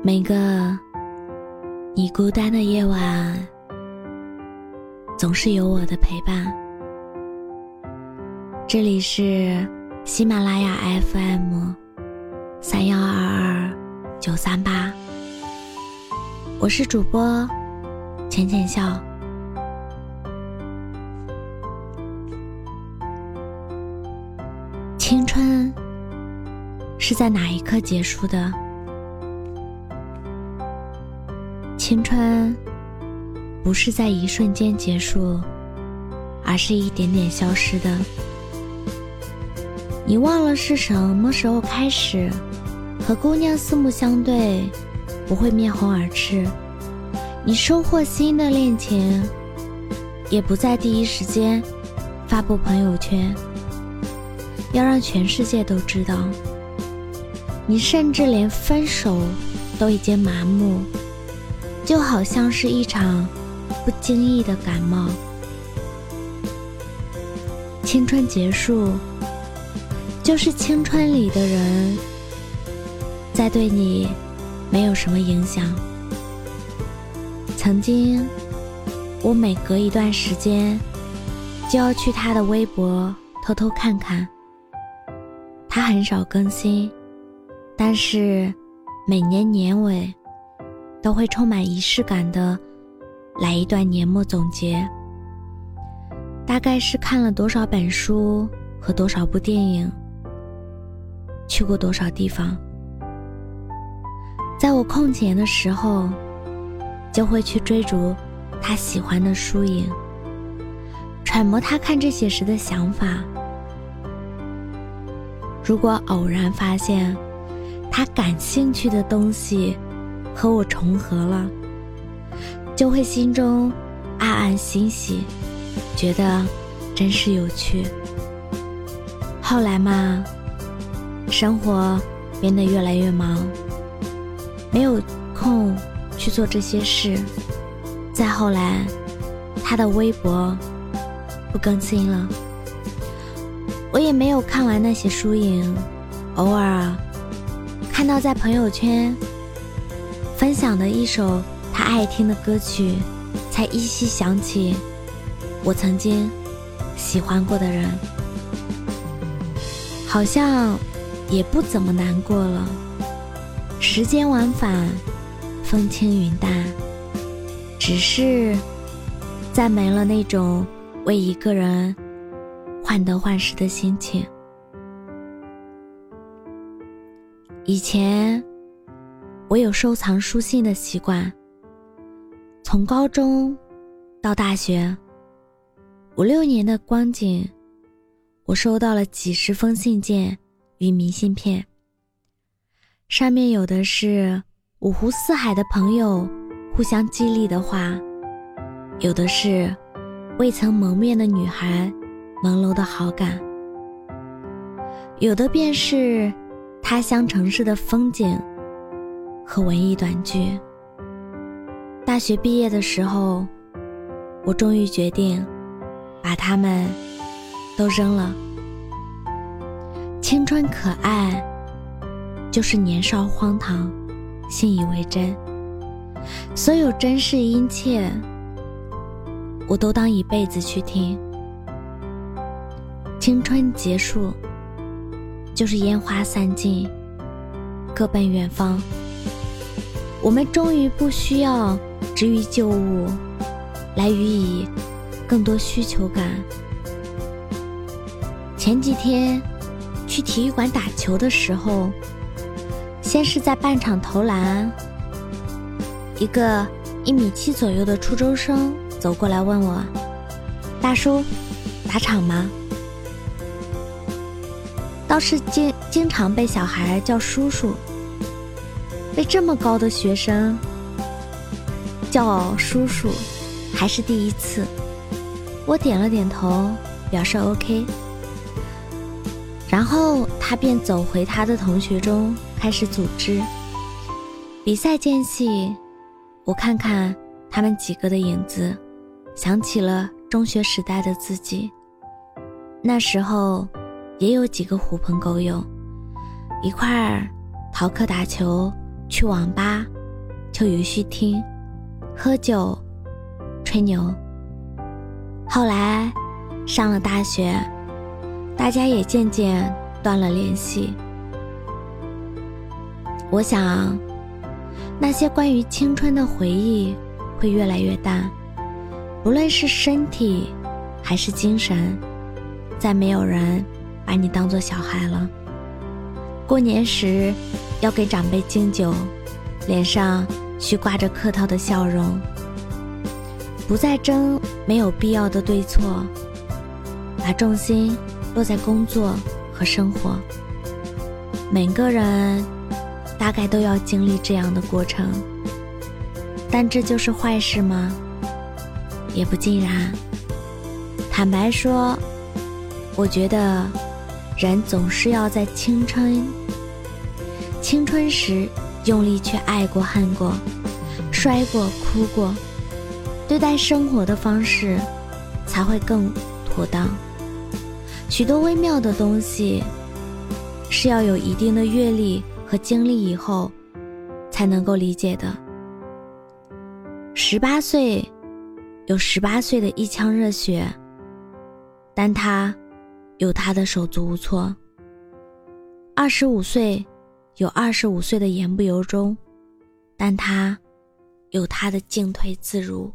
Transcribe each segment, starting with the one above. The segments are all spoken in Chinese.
每个你孤单的夜晚，总是有我的陪伴。这里是喜马拉雅 FM 三幺二二九三八，我是主播浅浅笑。青春是在哪一刻结束的？青春不是在一瞬间结束，而是一点点消失的。你忘了是什么时候开始和姑娘四目相对，不会面红耳赤。你收获新的恋情，也不在第一时间发布朋友圈。要让全世界都知道，你甚至连分手都已经麻木，就好像是一场不经意的感冒。青春结束，就是青春里的人在对你没有什么影响。曾经，我每隔一段时间就要去他的微博偷偷看看。他很少更新，但是每年年尾都会充满仪式感的来一段年末总结。大概是看了多少本书和多少部电影，去过多少地方。在我空闲的时候，就会去追逐他喜欢的书影，揣摩他看这些时的想法。如果偶然发现他感兴趣的东西和我重合了，就会心中暗暗欣喜，觉得真是有趣。后来嘛，生活变得越来越忙，没有空去做这些事。再后来，他的微博不更新了。我也没有看完那些输赢，偶尔看到在朋友圈分享的一首他爱听的歌曲，才依稀想起我曾经喜欢过的人，好像也不怎么难过了。时间往返，风轻云淡，只是再没了那种为一个人。患得患失的心情。以前我有收藏书信的习惯，从高中到大学五六年的光景，我收到了几十封信件与明信片，上面有的是五湖四海的朋友互相激励的话，有的是未曾谋面的女孩。朦胧的好感，有的便是他乡城市的风景和文艺短剧。大学毕业的时候，我终于决定把它们都扔了。青春可爱，就是年少荒唐，信以为真。所有真实殷切，我都当一辈子去听。青春结束，就是烟花散尽，各奔远方。我们终于不需要执于旧物，来予以更多需求感。前几天去体育馆打球的时候，先是在半场投篮，一个一米七左右的初中生走过来问我：“大叔，打场吗？”倒是经经常被小孩叫叔叔，被这么高的学生叫叔叔，还是第一次。我点了点头，表示 OK。然后他便走回他的同学中，开始组织比赛间隙。我看看他们几个的影子，想起了中学时代的自己。那时候。也有几个狐朋狗友，一块儿逃课打球，去网吧、去游戏厅、喝酒、吹牛。后来上了大学，大家也渐渐断了联系。我想，那些关于青春的回忆会越来越淡，不论是身体还是精神，再没有人把你当做小孩了。过年时要给长辈敬酒，脸上需挂着客套的笑容，不再争没有必要的对错，把重心落在工作和生活。每个人。大概都要经历这样的过程，但这就是坏事吗？也不尽然。坦白说，我觉得人总是要在青春青春时用力去爱过、恨过、摔过、哭过，对待生活的方式才会更妥当。许多微妙的东西是要有一定的阅历。和经历以后，才能够理解的。十八岁，有十八岁的一腔热血，但他有他的手足无措；二十五岁，有二十五岁的言不由衷，但他有他的进退自如。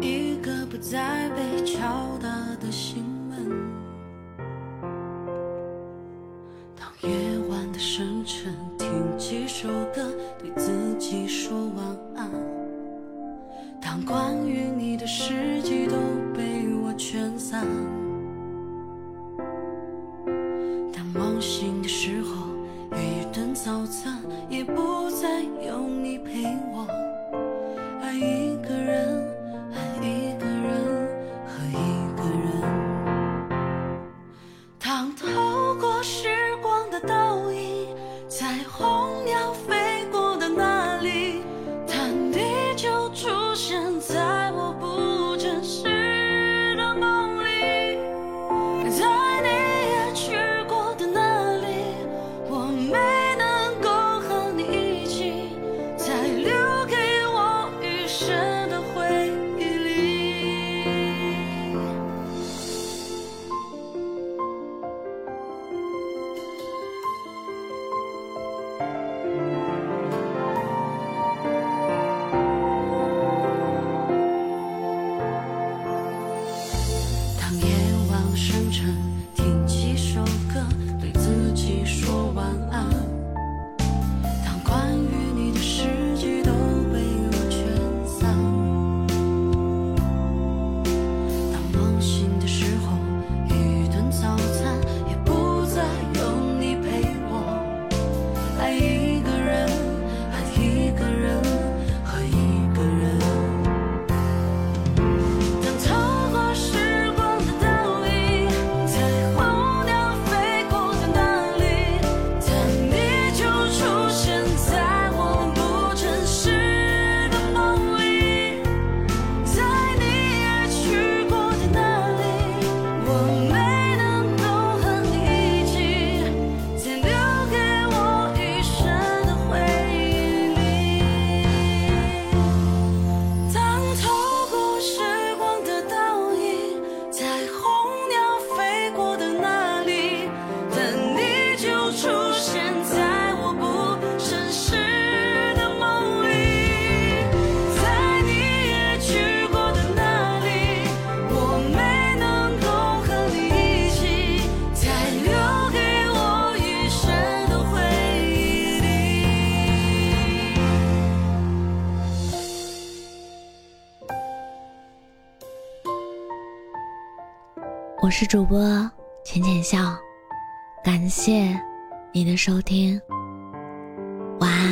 一个不再被敲打的心门。当夜晚的深沉，听几首歌，对自己说晚安。当关于你的事迹都被我圈散。当梦醒的时候，一顿早餐，也不再有你陪我。爱一个人，我是主播浅浅笑，感谢你的收听，晚安。